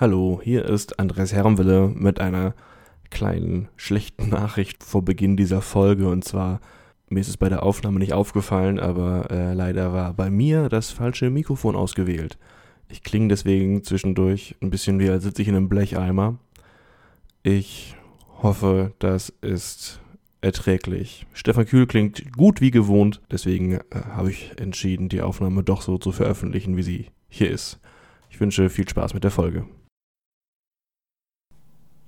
Hallo, hier ist Andreas Herrenwille mit einer kleinen schlechten Nachricht vor Beginn dieser Folge. Und zwar, mir ist es bei der Aufnahme nicht aufgefallen, aber äh, leider war bei mir das falsche Mikrofon ausgewählt. Ich klinge deswegen zwischendurch ein bisschen wie als sitze ich in einem Blecheimer. Ich hoffe, das ist erträglich. Stefan Kühl klingt gut wie gewohnt, deswegen äh, habe ich entschieden, die Aufnahme doch so zu veröffentlichen, wie sie hier ist. Ich wünsche viel Spaß mit der Folge.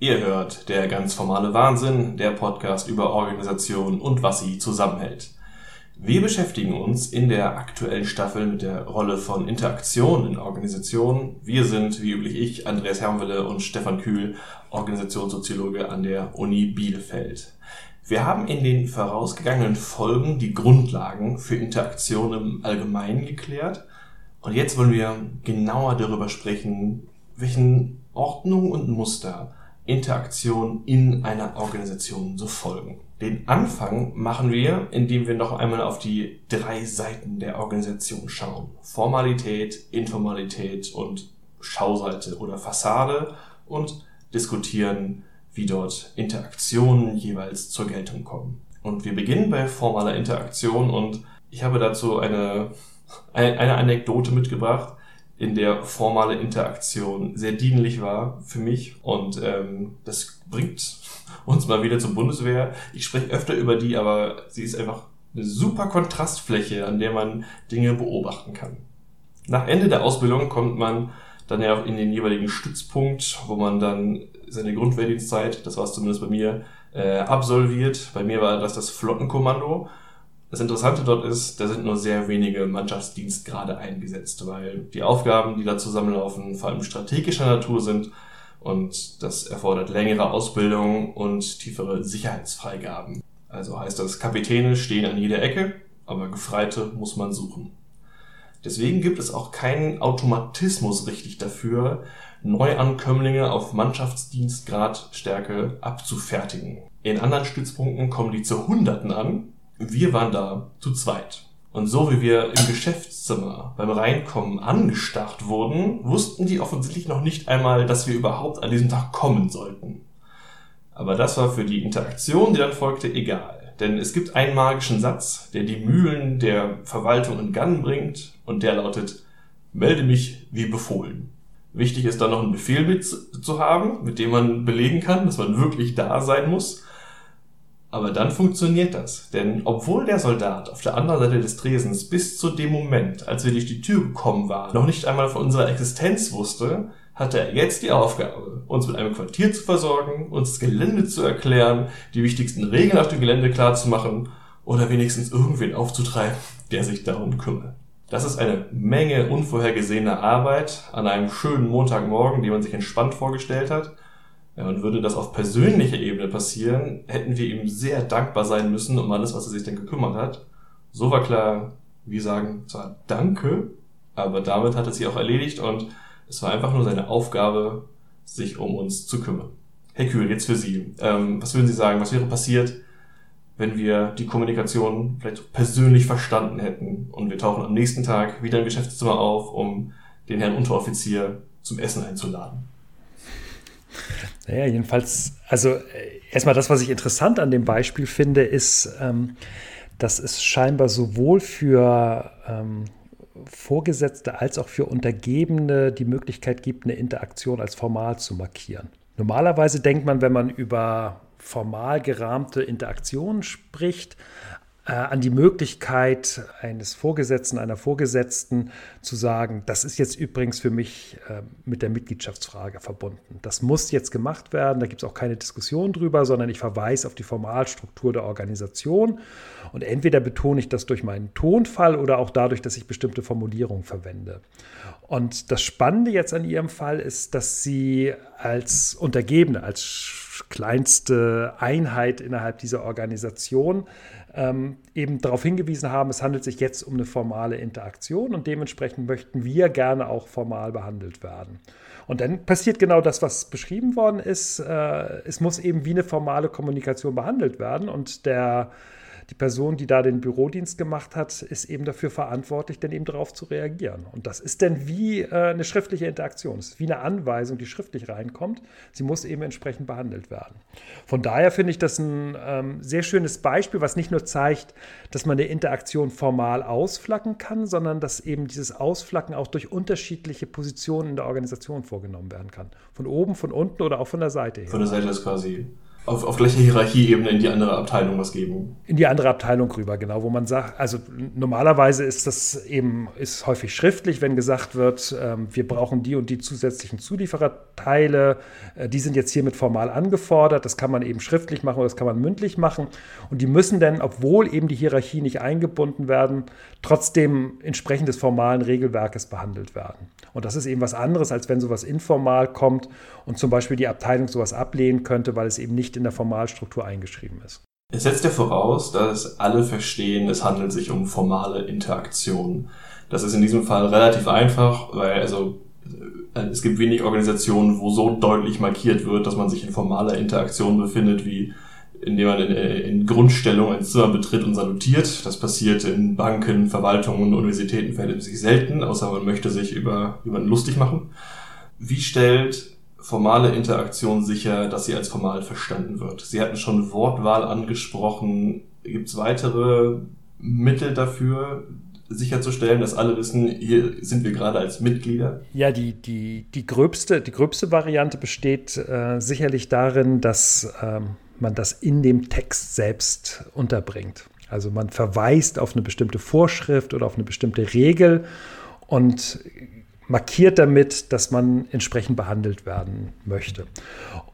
Ihr hört der ganz formale Wahnsinn, der Podcast über Organisation und was sie zusammenhält. Wir beschäftigen uns in der aktuellen Staffel mit der Rolle von Interaktion in Organisationen. Wir sind, wie üblich ich, Andreas Hermwille und Stefan Kühl, Organisationssoziologe an der Uni Bielefeld. Wir haben in den vorausgegangenen Folgen die Grundlagen für Interaktion im Allgemeinen geklärt. Und jetzt wollen wir genauer darüber sprechen, welchen Ordnungen und Muster Interaktion in einer Organisation so folgen. Den Anfang machen wir, indem wir noch einmal auf die drei Seiten der Organisation schauen. Formalität, Informalität und Schauseite oder Fassade und diskutieren, wie dort Interaktionen jeweils zur Geltung kommen. Und wir beginnen bei formaler Interaktion und ich habe dazu eine, eine Anekdote mitgebracht, in der formale Interaktion sehr dienlich war für mich und ähm, das bringt uns mal wieder zur Bundeswehr. Ich spreche öfter über die, aber sie ist einfach eine super Kontrastfläche, an der man Dinge beobachten kann. Nach Ende der Ausbildung kommt man dann ja auch in den jeweiligen Stützpunkt, wo man dann seine Grundwehrdienstzeit, das war es zumindest bei mir, äh, absolviert. Bei mir war das das Flottenkommando das Interessante dort ist, da sind nur sehr wenige Mannschaftsdienstgrade eingesetzt, weil die Aufgaben, die da zusammenlaufen, vor allem strategischer Natur sind und das erfordert längere Ausbildung und tiefere Sicherheitsfreigaben. Also heißt das, Kapitäne stehen an jeder Ecke, aber Gefreite muss man suchen. Deswegen gibt es auch keinen Automatismus richtig dafür, Neuankömmlinge auf Mannschaftsdienstgradstärke abzufertigen. In anderen Stützpunkten kommen die zu Hunderten an wir waren da zu zweit. Und so wie wir im Geschäftszimmer beim Reinkommen angestarrt wurden, wussten die offensichtlich noch nicht einmal, dass wir überhaupt an diesem Tag kommen sollten. Aber das war für die Interaktion, die dann folgte, egal. Denn es gibt einen magischen Satz, der die Mühlen der Verwaltung in Gang bringt, und der lautet, melde mich wie befohlen. Wichtig ist dann noch einen Befehl mit zu haben, mit dem man belegen kann, dass man wirklich da sein muss. Aber dann funktioniert das. Denn obwohl der Soldat auf der anderen Seite des Tresens bis zu dem Moment, als wir durch die Tür gekommen waren, noch nicht einmal von unserer Existenz wusste, hatte er jetzt die Aufgabe, uns mit einem Quartier zu versorgen, uns das Gelände zu erklären, die wichtigsten Regeln auf dem Gelände klarzumachen oder wenigstens irgendwen aufzutreiben, der sich darum kümmert. Das ist eine Menge unvorhergesehener Arbeit an einem schönen Montagmorgen, die man sich entspannt vorgestellt hat und würde das auf persönlicher Ebene passieren, hätten wir ihm sehr dankbar sein müssen um alles, was er sich denn gekümmert hat. So war klar, wir sagen zwar Danke, aber damit hat er sich auch erledigt und es war einfach nur seine Aufgabe, sich um uns zu kümmern. Herr Kühl, jetzt für Sie. Ähm, was würden Sie sagen, was wäre passiert, wenn wir die Kommunikation vielleicht persönlich verstanden hätten und wir tauchen am nächsten Tag wieder im Geschäftszimmer auf, um den Herrn Unteroffizier zum Essen einzuladen? Naja, jedenfalls, also äh, erstmal das, was ich interessant an dem Beispiel finde, ist, ähm, dass es scheinbar sowohl für ähm, Vorgesetzte als auch für Untergebene die Möglichkeit gibt, eine Interaktion als formal zu markieren. Normalerweise denkt man, wenn man über formal gerahmte Interaktionen spricht, an die Möglichkeit eines Vorgesetzten, einer Vorgesetzten zu sagen, das ist jetzt übrigens für mich äh, mit der Mitgliedschaftsfrage verbunden. Das muss jetzt gemacht werden, da gibt es auch keine Diskussion drüber, sondern ich verweise auf die Formalstruktur der Organisation und entweder betone ich das durch meinen Tonfall oder auch dadurch, dass ich bestimmte Formulierungen verwende. Und das Spannende jetzt an Ihrem Fall ist, dass Sie als Untergebene, als kleinste Einheit innerhalb dieser Organisation ähm, eben darauf hingewiesen haben, es handelt sich jetzt um eine formale Interaktion und dementsprechend möchten wir gerne auch formal behandelt werden. Und dann passiert genau das, was beschrieben worden ist. Äh, es muss eben wie eine formale Kommunikation behandelt werden und der die Person, die da den Bürodienst gemacht hat, ist eben dafür verantwortlich, dann eben darauf zu reagieren. Und das ist dann wie äh, eine schriftliche Interaktion. Es ist wie eine Anweisung, die schriftlich reinkommt. Sie muss eben entsprechend behandelt werden. Von daher finde ich das ein ähm, sehr schönes Beispiel, was nicht nur zeigt, dass man eine Interaktion formal ausflacken kann, sondern dass eben dieses Ausflacken auch durch unterschiedliche Positionen in der Organisation vorgenommen werden kann. Von oben, von unten oder auch von der Seite her. Von der Seite ist quasi auf, auf gleicher Hierarchieebene in die andere Abteilung was geben. In die andere Abteilung rüber, genau, wo man sagt, also normalerweise ist das eben ist häufig schriftlich, wenn gesagt wird, ähm, wir brauchen die und die zusätzlichen Zuliefererteile, äh, die sind jetzt hiermit formal angefordert, das kann man eben schriftlich machen oder das kann man mündlich machen und die müssen dann, obwohl eben die Hierarchie nicht eingebunden werden, trotzdem entsprechend des formalen Regelwerkes behandelt werden. Und das ist eben was anderes, als wenn sowas informal kommt und zum Beispiel die Abteilung sowas ablehnen könnte, weil es eben nicht in der Formalstruktur eingeschrieben ist. Es setzt ja voraus, dass alle verstehen, es handelt sich um formale Interaktion. Das ist in diesem Fall relativ einfach, weil also äh, es gibt wenig Organisationen, wo so deutlich markiert wird, dass man sich in formaler Interaktion befindet, wie indem man in, in Grundstellung ein Zimmer betritt und salutiert. Das passiert in Banken, Verwaltungen und Universitäten verhältnismäßig selten, außer man möchte sich über jemanden lustig machen. Wie stellt formale Interaktion sicher, dass sie als formal verstanden wird? Sie hatten schon Wortwahl angesprochen. Gibt es weitere Mittel dafür, sicherzustellen, dass alle wissen, hier sind wir gerade als Mitglieder? Ja, die, die, die, gröbste, die gröbste Variante besteht äh, sicherlich darin, dass ähm, man das in dem Text selbst unterbringt. Also man verweist auf eine bestimmte Vorschrift oder auf eine bestimmte Regel und markiert damit, dass man entsprechend behandelt werden möchte.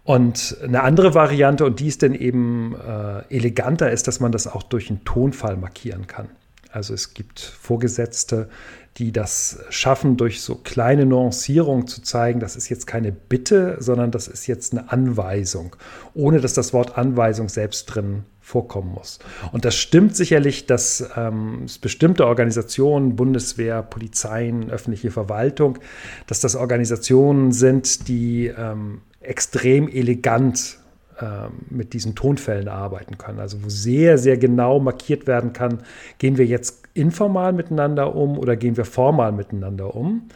Und eine andere Variante, und die ist dann eben äh, eleganter, ist, dass man das auch durch einen Tonfall markieren kann. Also es gibt Vorgesetzte, die das schaffen, durch so kleine Nuancierungen zu zeigen, das ist jetzt keine Bitte, sondern das ist jetzt eine Anweisung, ohne dass das Wort Anweisung selbst drin vorkommen muss. Und das stimmt sicherlich, dass ähm, es bestimmte Organisationen, Bundeswehr, Polizeien, öffentliche Verwaltung, dass das Organisationen sind, die ähm, extrem elegant ähm, mit diesen Tonfällen arbeiten können. Also wo sehr, sehr genau markiert werden kann, gehen wir jetzt informal miteinander um oder gehen wir formal miteinander um.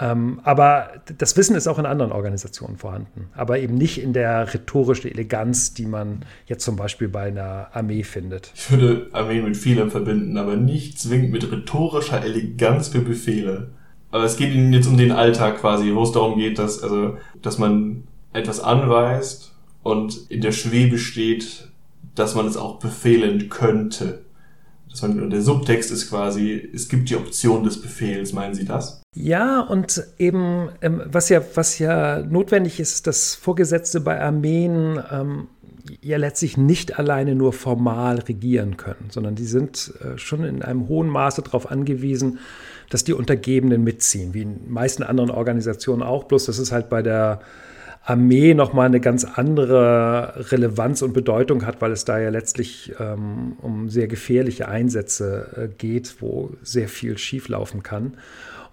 Ähm, aber das Wissen ist auch in anderen Organisationen vorhanden, aber eben nicht in der rhetorischen Eleganz, die man jetzt zum Beispiel bei einer Armee findet. Ich würde Armee mit vielem verbinden, aber nicht zwingend mit rhetorischer Eleganz für Befehle. Aber es geht Ihnen jetzt um den Alltag quasi, wo es darum geht, dass, also, dass man etwas anweist und in der Schwebe steht, dass man es auch befehlen könnte. Der Subtext ist quasi, es gibt die Option des Befehls, meinen Sie das? Ja, und eben, ähm, was, ja, was ja notwendig ist, dass Vorgesetzte bei Armeen ähm, ja letztlich nicht alleine nur formal regieren können, sondern die sind äh, schon in einem hohen Maße darauf angewiesen, dass die Untergebenen mitziehen, wie in meisten anderen Organisationen auch, bloß das ist halt bei der Armee nochmal eine ganz andere Relevanz und Bedeutung hat, weil es da ja letztlich ähm, um sehr gefährliche Einsätze äh, geht, wo sehr viel schieflaufen kann.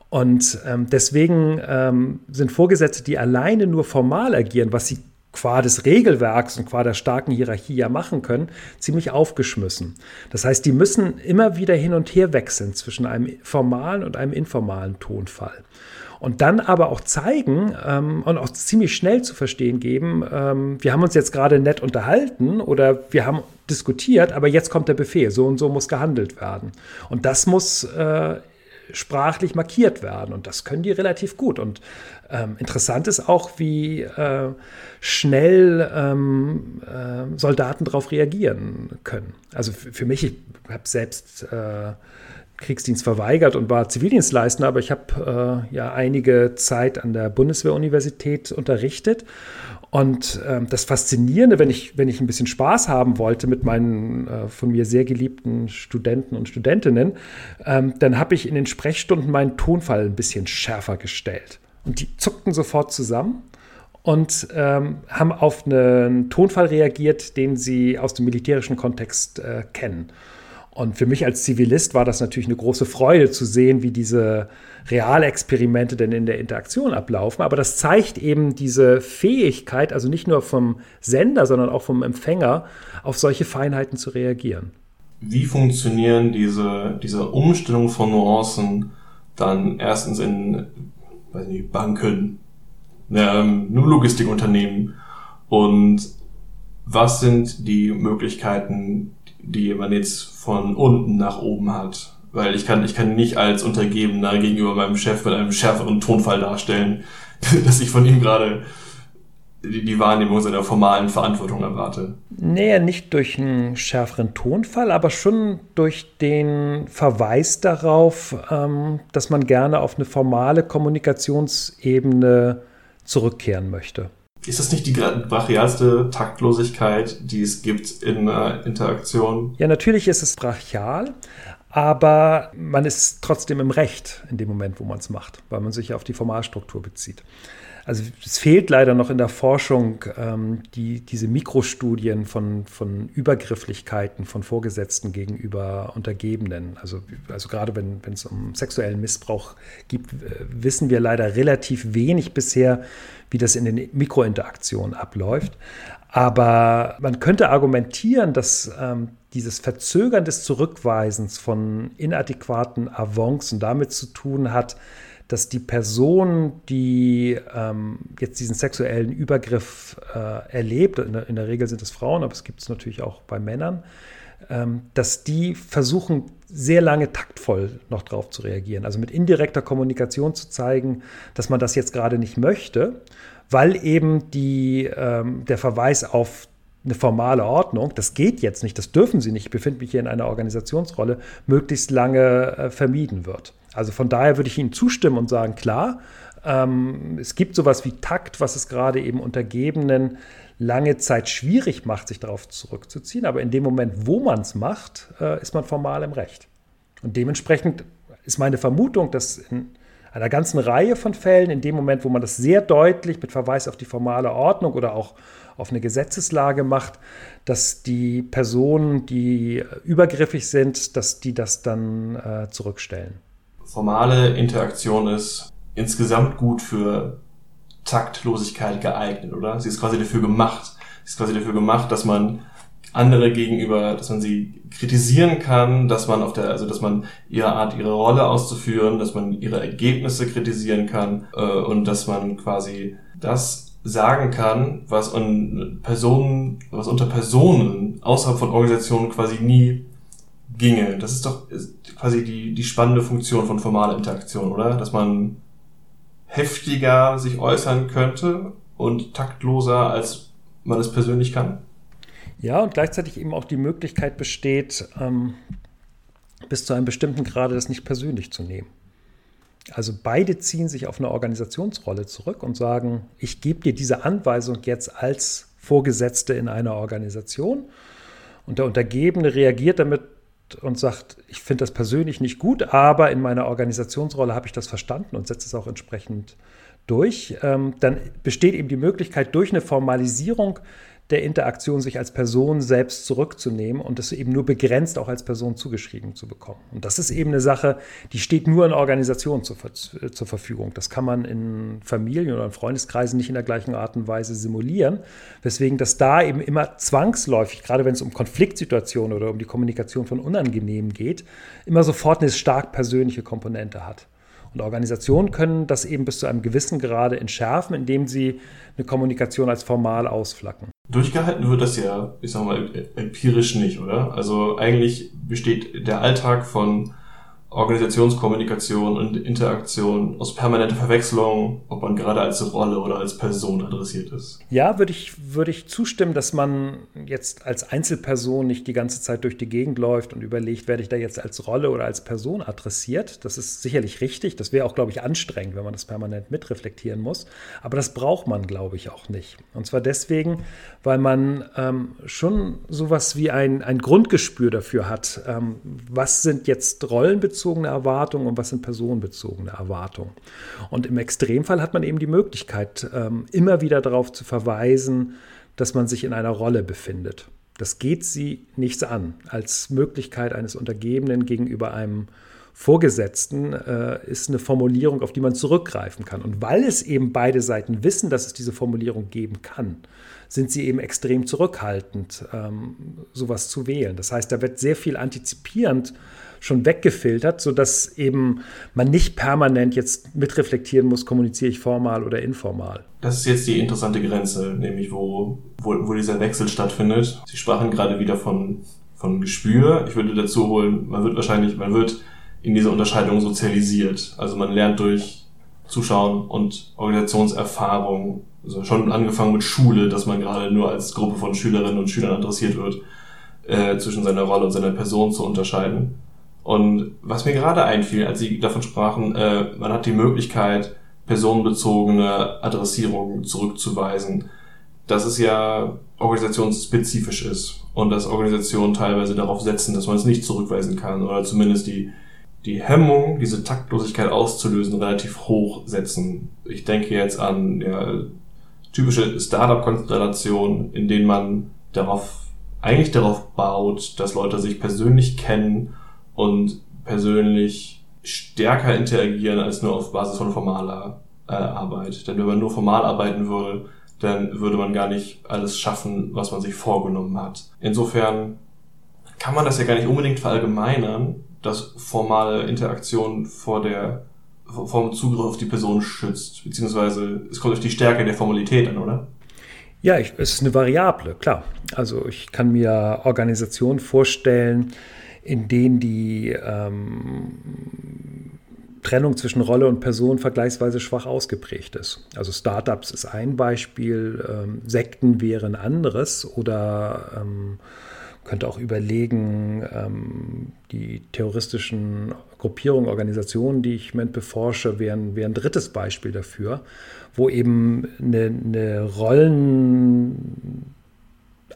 Und ähm, deswegen ähm, sind Vorgesetzte, die alleine nur formal agieren, was sie qua des Regelwerks und qua der starken Hierarchie ja machen können, ziemlich aufgeschmissen. Das heißt, die müssen immer wieder hin und her wechseln zwischen einem formalen und einem informalen Tonfall und dann aber auch zeigen ähm, und auch ziemlich schnell zu verstehen geben, ähm, wir haben uns jetzt gerade nett unterhalten oder wir haben diskutiert, aber jetzt kommt der Befehl, so und so muss gehandelt werden. Und das muss äh, sprachlich markiert werden und das können die relativ gut. Und ähm, interessant ist auch, wie äh, schnell ähm, äh, Soldaten darauf reagieren können. Also für mich, ich habe selbst äh, Kriegsdienst verweigert und war Zivildienstleistender, aber ich habe äh, ja einige Zeit an der Bundeswehruniversität unterrichtet. Und äh, das Faszinierende, wenn ich, wenn ich ein bisschen Spaß haben wollte mit meinen äh, von mir sehr geliebten Studenten und Studentinnen, ähm, dann habe ich in den Sprechstunden meinen Tonfall ein bisschen schärfer gestellt. Und die zuckten sofort zusammen und ähm, haben auf einen Tonfall reagiert, den sie aus dem militärischen Kontext äh, kennen. Und für mich als Zivilist war das natürlich eine große Freude zu sehen, wie diese Realexperimente denn in der Interaktion ablaufen. Aber das zeigt eben diese Fähigkeit, also nicht nur vom Sender, sondern auch vom Empfänger, auf solche Feinheiten zu reagieren. wie funktionieren diese, diese Umstellung von Nuancen dann erstens in weiß nicht, Banken, ähm, Logistikunternehmen und was sind die Möglichkeiten, die man jetzt von unten nach oben hat? Weil ich kann, ich kann nicht als Untergebener gegenüber meinem Chef mit einem schärferen Tonfall darstellen, dass ich von ihm gerade die, die Wahrnehmung seiner formalen Verantwortung erwarte. Nee, nicht durch einen schärferen Tonfall, aber schon durch den Verweis darauf, ähm, dass man gerne auf eine formale Kommunikationsebene zurückkehren möchte. Ist das nicht die brachialste Taktlosigkeit, die es gibt in einer Interaktion? Ja, natürlich ist es brachial, aber man ist trotzdem im Recht in dem Moment, wo man es macht, weil man sich auf die Formalstruktur bezieht. Also es fehlt leider noch in der Forschung ähm, die, diese Mikrostudien von, von Übergrifflichkeiten von Vorgesetzten gegenüber Untergebenen. Also, also gerade wenn, es um sexuellen Missbrauch gibt, äh, wissen wir leider relativ wenig bisher, wie das in den Mikrointeraktionen abläuft. Aber man könnte argumentieren, dass ähm, dieses Verzögern des Zurückweisens von inadäquaten Avancen damit zu tun hat, dass die Person, die ähm, jetzt diesen sexuellen Übergriff äh, erlebt, in der, in der, Regel sind es Frauen, aber es gibt es natürlich auch bei Männern, ähm, dass die versuchen, sehr lange taktvoll noch darauf zu reagieren. Also mit indirekter Kommunikation zu zeigen, dass man das jetzt gerade nicht möchte, weil eben die, ähm, der Verweis auf eine formale Ordnung, das geht jetzt nicht, das dürfen sie nicht, ich befinde mich hier in einer Organisationsrolle, möglichst lange äh, vermieden wird. Also von daher würde ich Ihnen zustimmen und sagen, klar, ähm, es gibt sowas wie Takt, was es gerade eben Untergebenen lange Zeit schwierig macht, sich darauf zurückzuziehen. Aber in dem Moment, wo man es macht, äh, ist man formal im Recht. Und dementsprechend ist meine Vermutung, dass in einer ganzen Reihe von Fällen, in dem Moment, wo man das sehr deutlich mit Verweis auf die formale Ordnung oder auch auf eine Gesetzeslage macht, dass die Personen, die übergriffig sind, dass die das dann äh, zurückstellen formale Interaktion ist insgesamt gut für Taktlosigkeit geeignet, oder? Sie ist quasi dafür gemacht. Sie ist quasi dafür gemacht, dass man andere gegenüber, dass man sie kritisieren kann, dass man auf der, also dass man ihre Art, ihre Rolle auszuführen, dass man ihre Ergebnisse kritisieren kann äh, und dass man quasi das sagen kann, was un Personen, was unter Personen außerhalb von Organisationen quasi nie ginge. Das ist doch quasi die, die spannende Funktion von formaler Interaktion, oder? Dass man heftiger sich äußern könnte und taktloser, als man es persönlich kann. Ja, und gleichzeitig eben auch die Möglichkeit besteht, ähm, bis zu einem bestimmten Grade das nicht persönlich zu nehmen. Also beide ziehen sich auf eine Organisationsrolle zurück und sagen, ich gebe dir diese Anweisung jetzt als Vorgesetzte in einer Organisation. Und der Untergebene reagiert damit und sagt, ich finde das persönlich nicht gut, aber in meiner Organisationsrolle habe ich das verstanden und setze es auch entsprechend durch, ähm, dann besteht eben die Möglichkeit, durch eine Formalisierung der Interaktion sich als Person selbst zurückzunehmen und das eben nur begrenzt auch als Person zugeschrieben zu bekommen. Und das ist eben eine Sache, die steht nur in Organisationen zur, zur Verfügung. Das kann man in Familien oder in Freundeskreisen nicht in der gleichen Art und Weise simulieren, weswegen das da eben immer zwangsläufig, gerade wenn es um Konfliktsituationen oder um die Kommunikation von Unangenehmen geht, immer sofort eine stark persönliche Komponente hat. Und Organisationen können das eben bis zu einem gewissen Grade entschärfen, indem sie eine Kommunikation als formal ausflacken. Durchgehalten wird das ja, ich sag mal, empirisch nicht, oder? Also eigentlich besteht der Alltag von Organisationskommunikation und Interaktion aus permanenter Verwechslung, ob man gerade als Rolle oder als Person adressiert ist. Ja, würde ich, würde ich zustimmen, dass man jetzt als Einzelperson nicht die ganze Zeit durch die Gegend läuft und überlegt, werde ich da jetzt als Rolle oder als Person adressiert. Das ist sicherlich richtig. Das wäre auch, glaube ich, anstrengend, wenn man das permanent mitreflektieren muss. Aber das braucht man, glaube ich, auch nicht. Und zwar deswegen, weil man ähm, schon sowas wie ein, ein Grundgespür dafür hat, ähm, was sind jetzt Rollenbeziehungen rollenbezogene Erwartungen und was sind personenbezogene Erwartungen. Und im Extremfall hat man eben die Möglichkeit, ähm, immer wieder darauf zu verweisen, dass man sich in einer Rolle befindet. Das geht sie nichts an, als Möglichkeit eines Untergebenen gegenüber einem Vorgesetzten äh, ist eine Formulierung, auf die man zurückgreifen kann. Und weil es eben beide Seiten wissen, dass es diese Formulierung geben kann, sind sie eben extrem zurückhaltend, ähm, sowas zu wählen. Das heißt, da wird sehr viel antizipierend schon weggefiltert, sodass eben man nicht permanent jetzt mitreflektieren muss, kommuniziere ich formal oder informal. Das ist jetzt die interessante Grenze, nämlich wo, wo, wo dieser Wechsel stattfindet. Sie sprachen gerade wieder von, von Gespür. Ich würde dazu holen, man wird wahrscheinlich, man wird in dieser Unterscheidung sozialisiert. Also man lernt durch Zuschauen und Organisationserfahrung, also schon angefangen mit Schule, dass man gerade nur als Gruppe von Schülerinnen und Schülern adressiert wird, äh, zwischen seiner Rolle und seiner Person zu unterscheiden. Und was mir gerade einfiel, als Sie davon sprachen, äh, man hat die Möglichkeit, personenbezogene Adressierungen zurückzuweisen, dass es ja organisationsspezifisch ist und dass Organisationen teilweise darauf setzen, dass man es nicht zurückweisen kann oder zumindest die, die Hemmung, diese Taktlosigkeit auszulösen, relativ hoch setzen. Ich denke jetzt an ja, typische Startup-Konstellationen, in denen man darauf, eigentlich darauf baut, dass Leute sich persönlich kennen und persönlich stärker interagieren als nur auf Basis von formaler äh, Arbeit. Denn wenn man nur formal arbeiten würde, dann würde man gar nicht alles schaffen, was man sich vorgenommen hat. Insofern kann man das ja gar nicht unbedingt verallgemeinern, dass formale Interaktion vor der vom Zugriff auf die Person schützt, beziehungsweise es kommt auf die Stärke der Formalität an, oder? Ja, ich, es ist eine Variable, klar. Also ich kann mir Organisationen vorstellen, in denen die ähm, Trennung zwischen Rolle und Person vergleichsweise schwach ausgeprägt ist. Also Startups ist ein Beispiel, ähm, Sekten wäre ein anderes oder ähm, könnte auch überlegen, ähm, die terroristischen Gruppierungen, Organisationen, die ich im Moment beforsche, wären, wären ein drittes Beispiel dafür, wo eben eine, eine Rollen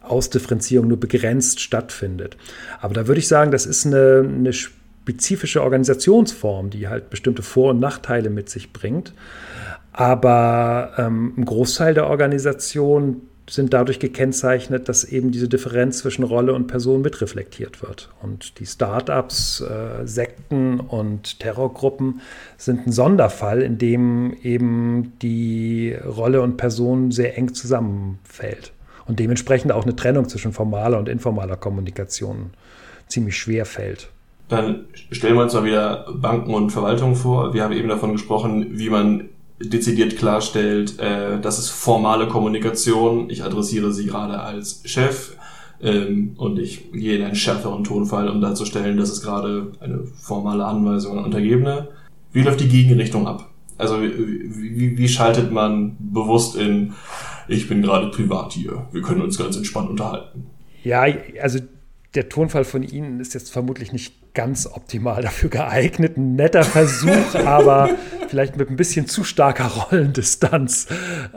Ausdifferenzierung nur begrenzt stattfindet. Aber da würde ich sagen, das ist eine, eine spezifische Organisationsform, die halt bestimmte Vor- und Nachteile mit sich bringt. Aber ähm, ein Großteil der Organisationen sind dadurch gekennzeichnet, dass eben diese Differenz zwischen Rolle und Person mitreflektiert wird. Und die Startups, äh, Sekten und Terrorgruppen sind ein Sonderfall, in dem eben die Rolle und Person sehr eng zusammenfällt und dementsprechend auch eine Trennung zwischen formaler und informaler Kommunikation ziemlich schwer fällt. Dann stellen wir uns mal wieder Banken und Verwaltungen vor. Wir haben eben davon gesprochen, wie man dezidiert klarstellt, äh, das ist formale Kommunikation. Ich adressiere Sie gerade als Chef ähm, und ich gehe in einen schärferen Tonfall, um darzustellen, das ist gerade eine formale Anweisung an Untergebene. Wie läuft die Gegenrichtung ab? Also wie, wie, wie schaltet man bewusst in, ich bin gerade privat hier, wir können uns ganz entspannt unterhalten? Ja, also der Tonfall von Ihnen ist jetzt vermutlich nicht ganz optimal dafür geeignet. Ein netter Versuch, aber vielleicht mit ein bisschen zu starker Rollendistanz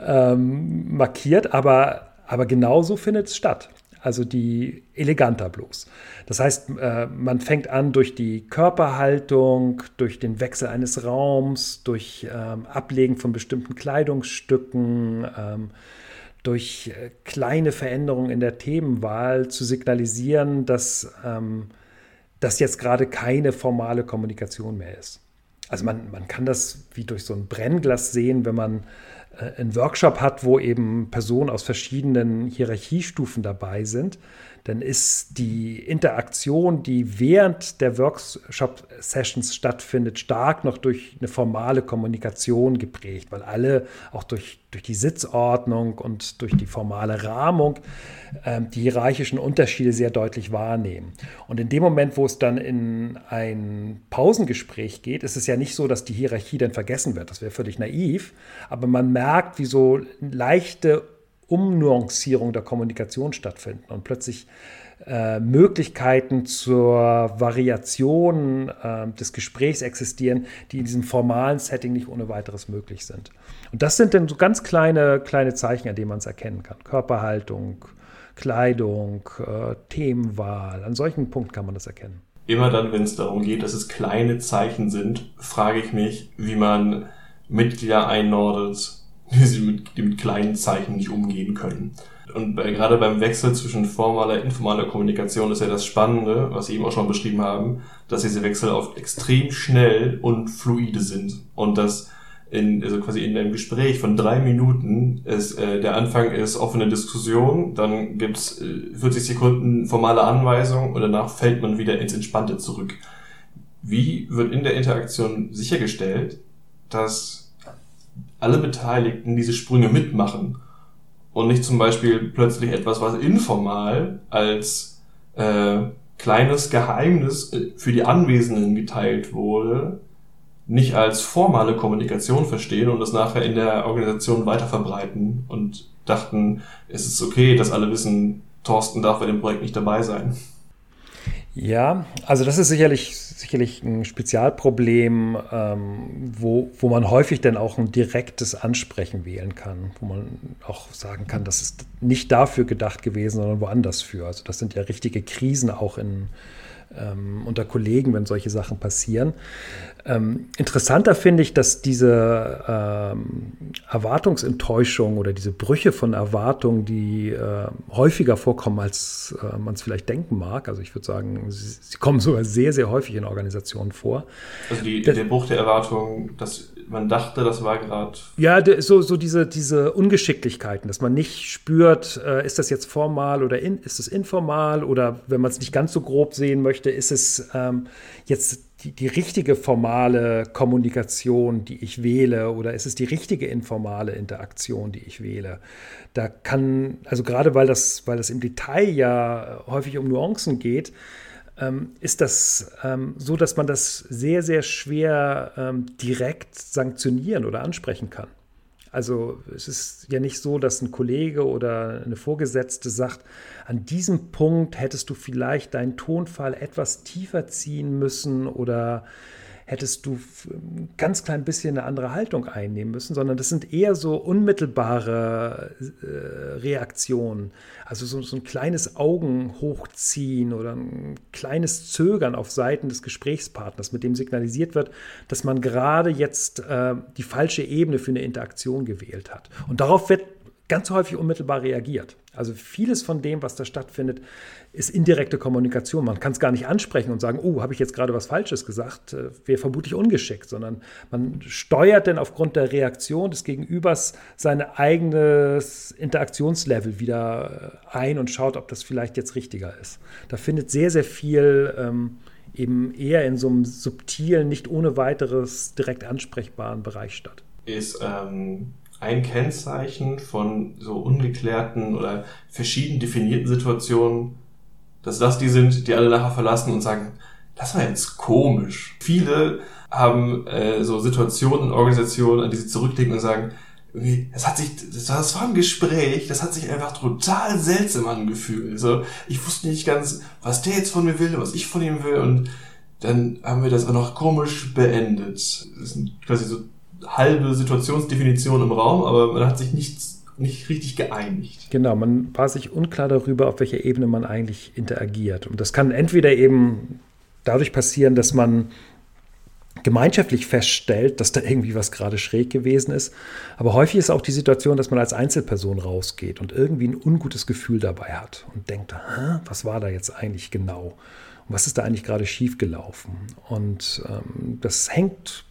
ähm, markiert. Aber, aber genauso findet es statt also die eleganter bloß. Das heißt, äh, man fängt an durch die Körperhaltung, durch den Wechsel eines Raums, durch ähm, Ablegen von bestimmten Kleidungsstücken, ähm, durch äh, kleine Veränderungen in der Themenwahl zu signalisieren, dass ähm, das jetzt gerade keine formale Kommunikation mehr ist. Also man, man kann das wie durch so ein Brennglas sehen, wenn man einen Workshop hat, wo eben Personen aus verschiedenen Hierarchiestufen dabei sind, dann ist die Interaktion, die während der Workshop-Sessions stattfindet, stark noch durch eine formale Kommunikation geprägt, weil alle auch durch, durch die Sitzordnung und durch die formale Rahmung äh, die hierarchischen Unterschiede sehr deutlich wahrnehmen. Und in dem Moment, wo es dann in ein Pausengespräch geht, ist es ja nicht so, dass die Hierarchie dann vergessen wird. Das wäre völlig naiv. Aber man merkt, wie so leichte Umnuancierung der Kommunikation stattfinden und plötzlich äh, Möglichkeiten zur Variation äh, des Gesprächs existieren, die in diesem formalen Setting nicht ohne weiteres möglich sind. Und das sind dann so ganz kleine, kleine Zeichen, an denen man es erkennen kann. Körperhaltung, Kleidung, äh, Themenwahl, an solchen Punkten kann man das erkennen. Immer dann, wenn es darum geht, dass es kleine Zeichen sind, frage ich mich, wie man Mitglieder einnordet, wie sie mit, mit kleinen Zeichen nicht umgehen können. Und bei, gerade beim Wechsel zwischen formaler und informaler Kommunikation ist ja das Spannende, was Sie eben auch schon beschrieben haben, dass diese Wechsel oft extrem schnell und fluide sind. Und dass in, also quasi in einem Gespräch von drei Minuten ist, äh, der Anfang ist offene Diskussion, dann gibt's äh, 40 Sekunden formale Anweisung und danach fällt man wieder ins Entspannte zurück. Wie wird in der Interaktion sichergestellt, dass alle Beteiligten diese Sprünge mitmachen und nicht zum Beispiel plötzlich etwas, was informal als äh, kleines Geheimnis äh, für die Anwesenden geteilt wurde, nicht als formale Kommunikation verstehen und das nachher in der Organisation weiter verbreiten und dachten, es ist okay, dass alle wissen, Thorsten darf bei dem Projekt nicht dabei sein. Ja, also das ist sicherlich, sicherlich ein Spezialproblem, ähm, wo, wo man häufig dann auch ein direktes Ansprechen wählen kann, wo man auch sagen kann, das ist nicht dafür gedacht gewesen, sondern woanders für. Also das sind ja richtige Krisen auch in, ähm, unter Kollegen, wenn solche Sachen passieren. Ähm, interessanter finde ich, dass diese ähm, Erwartungsenttäuschung oder diese Brüche von Erwartungen, die äh, häufiger vorkommen, als äh, man es vielleicht denken mag. Also ich würde sagen, sie, sie, kommen sogar sehr, sehr häufig in Organisationen vor. Also die, der Bruch der Erwartung, dass man dachte, das war gerade. Ja, so, so diese, diese Ungeschicklichkeiten, dass man nicht spürt, äh, ist das jetzt formal oder in, ist es informal oder wenn man es nicht ganz so grob sehen möchte, ist es ähm, jetzt die, die richtige formale Kommunikation, die ich wähle, oder ist es die richtige informale Interaktion, die ich wähle? Da kann, also gerade weil das, weil das im Detail ja häufig um Nuancen geht, ist das ähm, so, dass man das sehr, sehr schwer ähm, direkt sanktionieren oder ansprechen kann. Also es ist ja nicht so, dass ein Kollege oder eine Vorgesetzte sagt, an diesem Punkt hättest du vielleicht deinen Tonfall etwas tiefer ziehen müssen oder hättest du ein ganz klein bisschen eine andere Haltung einnehmen müssen, sondern das sind eher so unmittelbare äh, Reaktionen. Also so, so, ein kleines Augen hochziehen oder ein kleines Zögern auf Seiten des Gesprächspartners, mit dem signalisiert wird, dass man gerade jetzt äh, die falsche Ebene für eine Interaktion gewählt hat. Und darauf wird ganz häufig unmittelbar reagiert. Also vieles von dem, was da stattfindet, ist indirekte Kommunikation. Man kann es gar nicht ansprechen und sagen, oh, habe ich jetzt gerade was Falsches gesagt, äh, wäre vermutlich ungeschickt, sondern man steuert dann aufgrund der Reaktion des Gegenübers sein eigenes Interaktionslevel wieder äh, ein und schaut, ob das vielleicht jetzt richtiger ist. Da findet sehr, sehr viel ähm, eben eher in so einem subtilen, nicht ohne weiteres direkt ansprechbaren Bereich statt. Ist ähm ein Kennzeichen von so ungeklärten oder verschieden definierten Situationen, dass das die sind, die alle nachher verlassen und sagen, das war jetzt komisch. Viele haben äh, so Situationen in Organisationen, an die sie zurückdenken und sagen, das hat sich, das war ein Gespräch, das hat sich einfach total seltsam angefühlt. Also ich wusste nicht ganz, was der jetzt von mir will, was ich von ihm will und dann haben wir das auch noch komisch beendet. Das sind quasi so halbe Situationsdefinition im Raum, aber man hat sich nichts nicht richtig geeinigt. Genau, man war sich unklar darüber, auf welcher Ebene man eigentlich interagiert. Und das kann entweder eben dadurch passieren, dass man gemeinschaftlich feststellt, dass da irgendwie was gerade schräg gewesen ist. Aber häufig ist auch die Situation, dass man als Einzelperson rausgeht und irgendwie ein ungutes Gefühl dabei hat und denkt, was war da jetzt eigentlich genau? Und was ist da eigentlich gerade schiefgelaufen? Und ähm, das hängt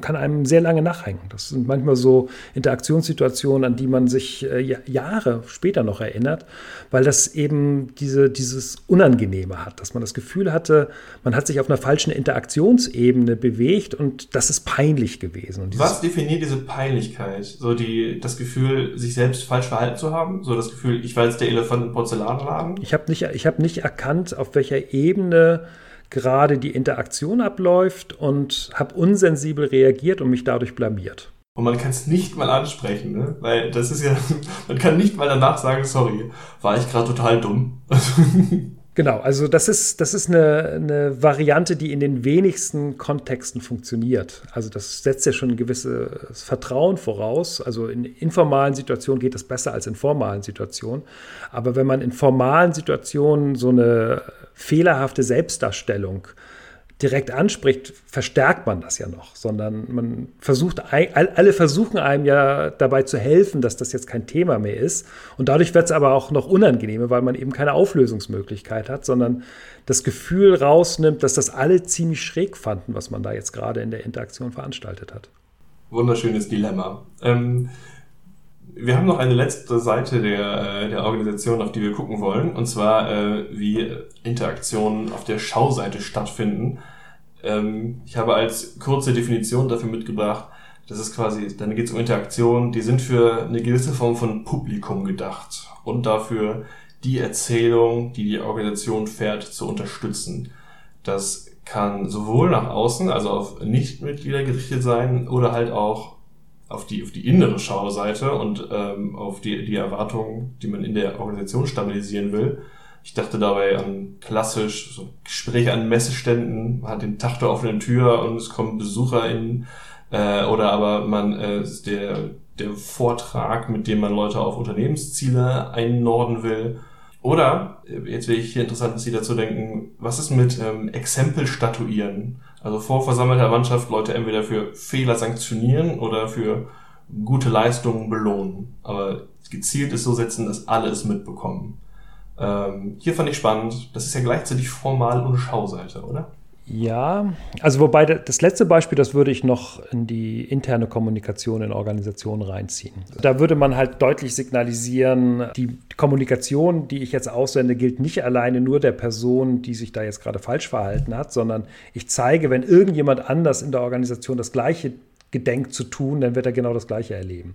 kann einem sehr lange nachhängen. Das sind manchmal so Interaktionssituationen, an die man sich äh, Jahre später noch erinnert, weil das eben diese, dieses Unangenehme hat, dass man das Gefühl hatte, man hat sich auf einer falschen Interaktionsebene bewegt und das ist peinlich gewesen. Was definiert diese Peinlichkeit? So die, das Gefühl, sich selbst falsch verhalten zu haben? So das Gefühl, ich war jetzt der Elefant im Porzellanladen? Ich habe nicht, hab nicht erkannt, auf welcher Ebene gerade die Interaktion abläuft und habe unsensibel reagiert und mich dadurch blamiert. Und man kann es nicht mal ansprechen, ne? weil das ist ja, man kann nicht mal danach sagen, sorry, war ich gerade total dumm. Genau, also das ist, das ist eine, eine, Variante, die in den wenigsten Kontexten funktioniert. Also das setzt ja schon ein gewisses Vertrauen voraus. Also in informalen Situationen geht es besser als in formalen Situationen. Aber wenn man in formalen Situationen so eine fehlerhafte Selbstdarstellung direkt anspricht, verstärkt man das ja noch, sondern man versucht, alle versuchen einem ja dabei zu helfen, dass das jetzt kein Thema mehr ist. Und dadurch wird es aber auch noch unangenehmer, weil man eben keine Auflösungsmöglichkeit hat, sondern das Gefühl rausnimmt, dass das alle ziemlich schräg fanden, was man da jetzt gerade in der Interaktion veranstaltet hat. Wunderschönes Dilemma. Ähm, wir haben noch eine letzte Seite der, äh, der Organisation, auf die wir gucken wollen, und zwar äh, wie Interaktionen auf der Schauseite stattfinden. Ähm, ich habe als kurze Definition dafür mitgebracht, das ist quasi, dann geht es um Interaktionen, die sind für eine gewisse Form von Publikum gedacht und dafür die Erzählung, die die Organisation fährt, zu unterstützen. Das kann sowohl nach außen, also auf Nichtmitglieder gerichtet sein, oder halt auch auf die, auf die innere Schauseite und ähm, auf die, die Erwartungen, die man in der Organisation stabilisieren will. Ich dachte dabei an klassisch so Gespräche an Messeständen, man hat den Tag der offenen Tür und es kommen Besucher in äh, oder aber man äh, der der Vortrag, mit dem man Leute auf Unternehmensziele einnorden will. Oder, äh, jetzt wäre ich hier interessant, dass Sie dazu denken, was ist mit ähm, Exempel statuieren? Also vor versammelter Mannschaft Leute entweder für Fehler sanktionieren oder für gute Leistungen belohnen. Aber gezielt ist so setzen, dass alle es mitbekommen. Ähm, hier fand ich spannend, das ist ja gleichzeitig Formal- und Schauseite, oder? Ja, also wobei das letzte Beispiel, das würde ich noch in die interne Kommunikation in Organisationen reinziehen. Da würde man halt deutlich signalisieren, die Kommunikation, die ich jetzt aussende, gilt nicht alleine nur der Person, die sich da jetzt gerade falsch verhalten hat, sondern ich zeige, wenn irgendjemand anders in der Organisation das Gleiche gedenkt zu tun, dann wird er genau das Gleiche erleben.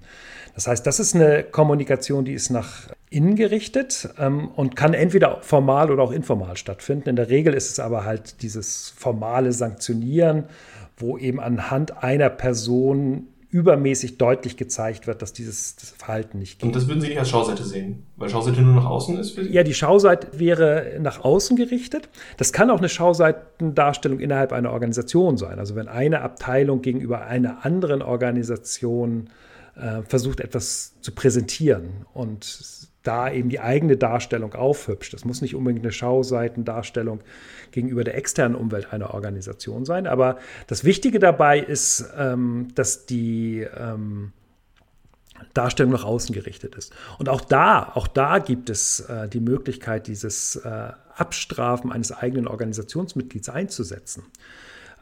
Das heißt, das ist eine Kommunikation, die ist nach innen gerichtet ähm, und kann entweder formal oder auch informal stattfinden. In der Regel ist es aber halt dieses formale Sanktionieren, wo eben anhand einer Person übermäßig deutlich gezeigt wird, dass dieses Verhalten nicht geht. Und das würden Sie nicht als Schauseite sehen, weil Schauseite nur nach außen ist für Sie? Ja, die Schauseite wäre nach außen gerichtet. Das kann auch eine Schauseitendarstellung innerhalb einer Organisation sein. Also wenn eine Abteilung gegenüber einer anderen Organisation äh, versucht, etwas zu präsentieren und da eben die eigene Darstellung aufhübscht. Das muss nicht unbedingt eine Schauseitendarstellung gegenüber der externen Umwelt einer Organisation sein, aber das Wichtige dabei ist, ähm, dass die ähm, Darstellung nach außen gerichtet ist. Und auch da, auch da gibt es äh, die Möglichkeit, dieses äh, Abstrafen eines eigenen Organisationsmitglieds einzusetzen.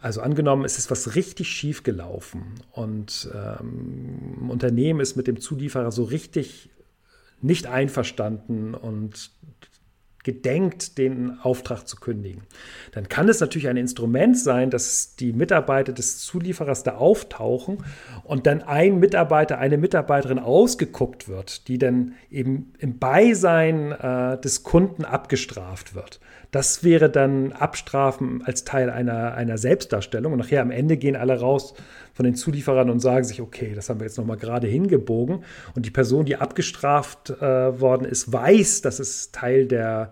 Also angenommen, es ist was richtig schief gelaufen und ähm, ein Unternehmen ist mit dem Zulieferer so richtig nicht einverstanden und gedenkt, den Auftrag zu kündigen. Dann kann es natürlich ein Instrument sein, dass die Mitarbeiter des Zulieferers da auftauchen und dann ein Mitarbeiter, eine Mitarbeiterin ausgeguckt wird, die dann eben im Beisein äh, des Kunden abgestraft wird. Das wäre dann Abstrafen als Teil einer, einer Selbstdarstellung. Und nachher am Ende gehen alle raus von den Zulieferern und sagen sich, okay, das haben wir jetzt nochmal gerade hingebogen. Und die Person, die abgestraft äh, worden ist, weiß, dass es Teil der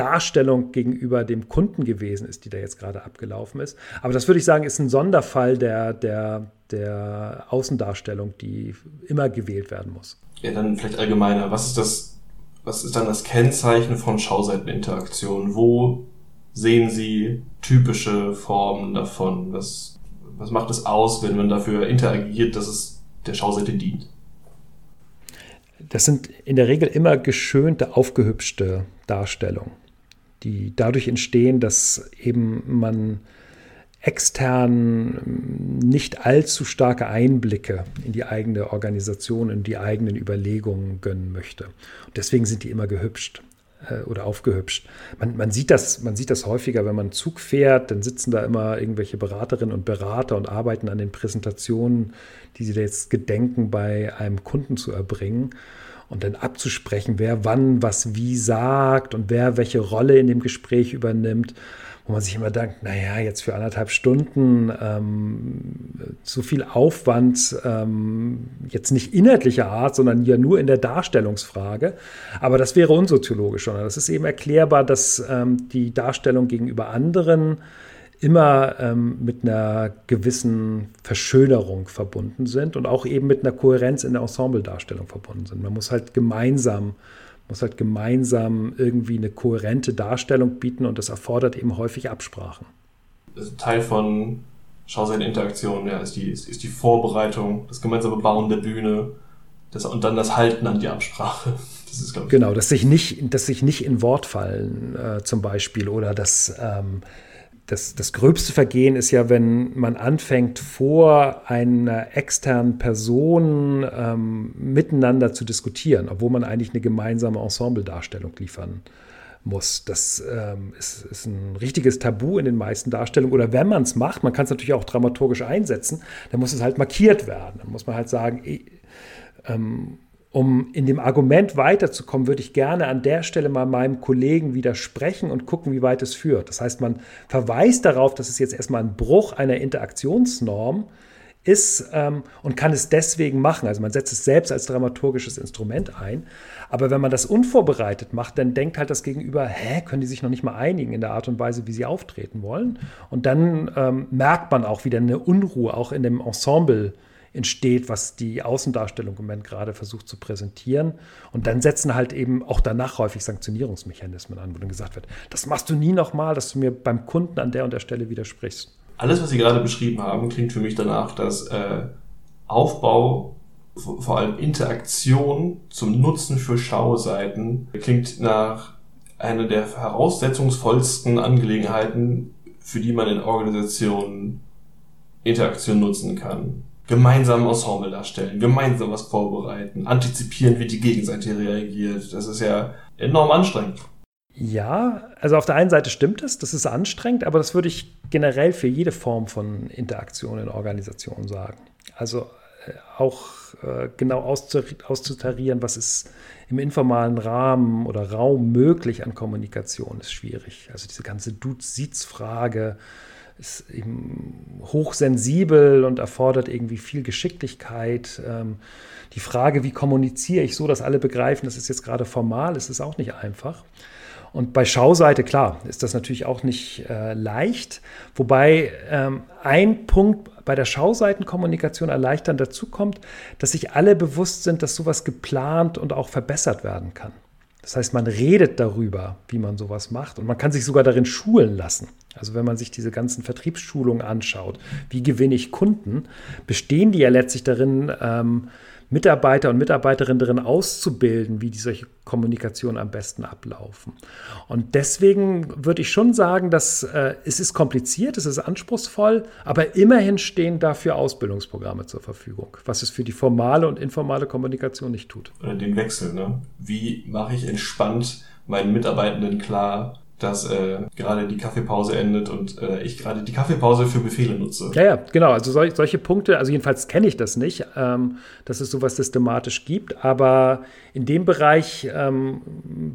Darstellung gegenüber dem Kunden gewesen ist, die da jetzt gerade abgelaufen ist. Aber das würde ich sagen, ist ein Sonderfall der, der, der Außendarstellung, die immer gewählt werden muss. Ja, dann vielleicht allgemeiner. Was ist das was ist dann das Kennzeichen von Schauseiteninteraktion? Wo sehen Sie typische Formen davon? Was, was macht es aus, wenn man dafür interagiert, dass es der Schauseite dient? Das sind in der Regel immer geschönte, aufgehübschte Darstellungen, die dadurch entstehen, dass eben man extern nicht allzu starke Einblicke in die eigene Organisation, in die eigenen Überlegungen gönnen möchte. Und deswegen sind die immer gehübscht äh, oder aufgehübscht. Man, man, sieht das, man sieht das häufiger, wenn man Zug fährt, dann sitzen da immer irgendwelche Beraterinnen und Berater und arbeiten an den Präsentationen, die sie jetzt gedenken, bei einem Kunden zu erbringen und dann abzusprechen, wer wann was wie sagt und wer welche Rolle in dem Gespräch übernimmt wo man sich immer denkt, naja, jetzt für anderthalb Stunden ähm, so viel Aufwand, ähm, jetzt nicht inhaltlicher Art, sondern ja nur in der Darstellungsfrage. Aber das wäre unsoziologisch, sondern das ist eben erklärbar, dass ähm, die Darstellung gegenüber anderen immer ähm, mit einer gewissen Verschönerung verbunden sind und auch eben mit einer Kohärenz in der Ensembledarstellung verbunden sind. Man muss halt gemeinsam muss halt gemeinsam irgendwie eine kohärente Darstellung bieten und das erfordert eben häufig Absprachen. Teil von Schauseiteninteraktion ja, ist, die, ist, ist die Vorbereitung, das gemeinsame Bauen der Bühne das, und dann das Halten an die Absprache. Das ist, ich, genau, dass sich nicht, dass sich nicht in Wort fallen äh, zum Beispiel oder das, ähm, das, das gröbste Vergehen ist ja, wenn man anfängt, vor einer externen Person ähm, miteinander zu diskutieren, obwohl man eigentlich eine gemeinsame Ensembledarstellung liefern muss. Das ähm, ist, ist, ein richtiges Tabu in den meisten Darstellungen. Oder wenn man es macht, man kann es natürlich auch dramaturgisch einsetzen, dann muss es halt markiert werden. Dann muss man halt sagen, ich, ähm, um in dem Argument weiterzukommen, würde ich gerne an der Stelle mal meinem Kollegen widersprechen und gucken, wie weit es führt. Das heißt, man verweist darauf, dass es jetzt erstmal ein Bruch einer Interaktionsnorm ist ähm, und kann es deswegen machen. Also man setzt es selbst als dramaturgisches Instrument ein. Aber wenn man das unvorbereitet macht, dann denkt halt das Gegenüber, hä, können die sich noch nicht mal einigen in der Art und Weise, wie sie auftreten wollen? Und dann ähm, merkt man auch wieder eine Unruhe, auch in dem Ensemble entsteht, was die Außendarstellung im Moment gerade versucht zu präsentieren. Und dann setzen halt eben auch danach häufig Sanktionierungsmechanismen an, wo dann gesagt wird, das machst du nie nochmal, dass du mir beim Kunden an der und der Stelle widersprichst. Alles, was Sie gerade beschrieben haben, klingt für mich danach, dass äh, Aufbau, vor allem Interaktion zum Nutzen für Schauseiten, klingt nach einer der heraussetzungsvollsten Angelegenheiten, für die man in Organisationen Interaktion nutzen kann gemeinsam Ensemble darstellen, gemeinsam was vorbereiten, antizipieren, wie die Gegenseite reagiert. Das ist ja enorm anstrengend. Ja, also auf der einen Seite stimmt es, das ist anstrengend, aber das würde ich generell für jede Form von Interaktion in Organisationen sagen. Also äh, auch äh, genau auszutarieren, was ist im informalen Rahmen oder Raum möglich an Kommunikation, ist schwierig. Also diese ganze Dudes-Siez-Frage, ist eben hochsensibel und erfordert irgendwie viel Geschicklichkeit. Ähm, die Frage, wie kommuniziere ich so, dass alle begreifen, das ist jetzt gerade formal, ist es auch nicht einfach. Und bei Schauseite, klar, ist das natürlich auch nicht äh, leicht. Wobei ähm, ein Punkt bei der Schauseitenkommunikation erleichternd dazu kommt, dass sich alle bewusst sind, dass sowas geplant und auch verbessert werden kann. Das heißt, man redet darüber, wie man sowas macht und man kann sich sogar darin schulen lassen. Also wenn man sich diese ganzen Vertriebsschulungen anschaut, wie gewinne ich Kunden, bestehen die ja letztlich darin, ähm, Mitarbeiter und Mitarbeiterinnen darin auszubilden, wie die solche Kommunikation am besten ablaufen. Und deswegen würde ich schon sagen, dass äh, es ist kompliziert, es ist anspruchsvoll, aber immerhin stehen dafür Ausbildungsprogramme zur Verfügung, was es für die formale und informale Kommunikation nicht tut. Den Wechsel, ne? Wie mache ich entspannt meinen Mitarbeitenden klar, dass äh, gerade die Kaffeepause endet und äh, ich gerade die Kaffeepause für Befehle nutze. Ja, ja, genau. Also sol solche Punkte, also jedenfalls kenne ich das nicht, ähm, dass es sowas systematisch gibt, aber in dem Bereich, ähm,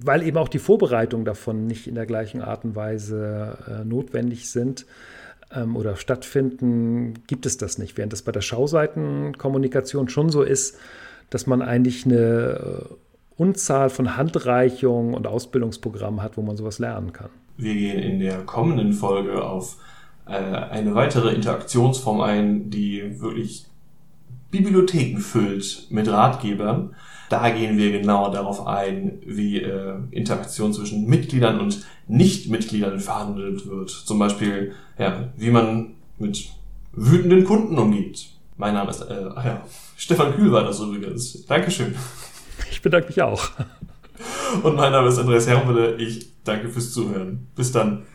weil eben auch die Vorbereitungen davon nicht in der gleichen Art und Weise äh, notwendig sind, ähm, oder stattfinden, gibt es das nicht. Während das bei der Schauseitenkommunikation schon so ist, dass man eigentlich eine äh, Unzahl von Handreichungen und Ausbildungsprogrammen hat, wo man sowas lernen kann. Wir gehen in der kommenden Folge auf äh, eine weitere Interaktionsform ein, die wirklich Bibliotheken füllt mit Ratgebern. Da gehen wir genau darauf ein, wie äh, Interaktion zwischen Mitgliedern und Nichtmitgliedern verhandelt wird. Zum Beispiel, ja, wie man mit wütenden Kunden umgeht. Mein Name ist, äh, ja, Stefan Kühl war das übrigens. Dankeschön. Ich bedanke mich auch. Und mein Name ist Andreas Hermele. Ich danke fürs Zuhören. Bis dann.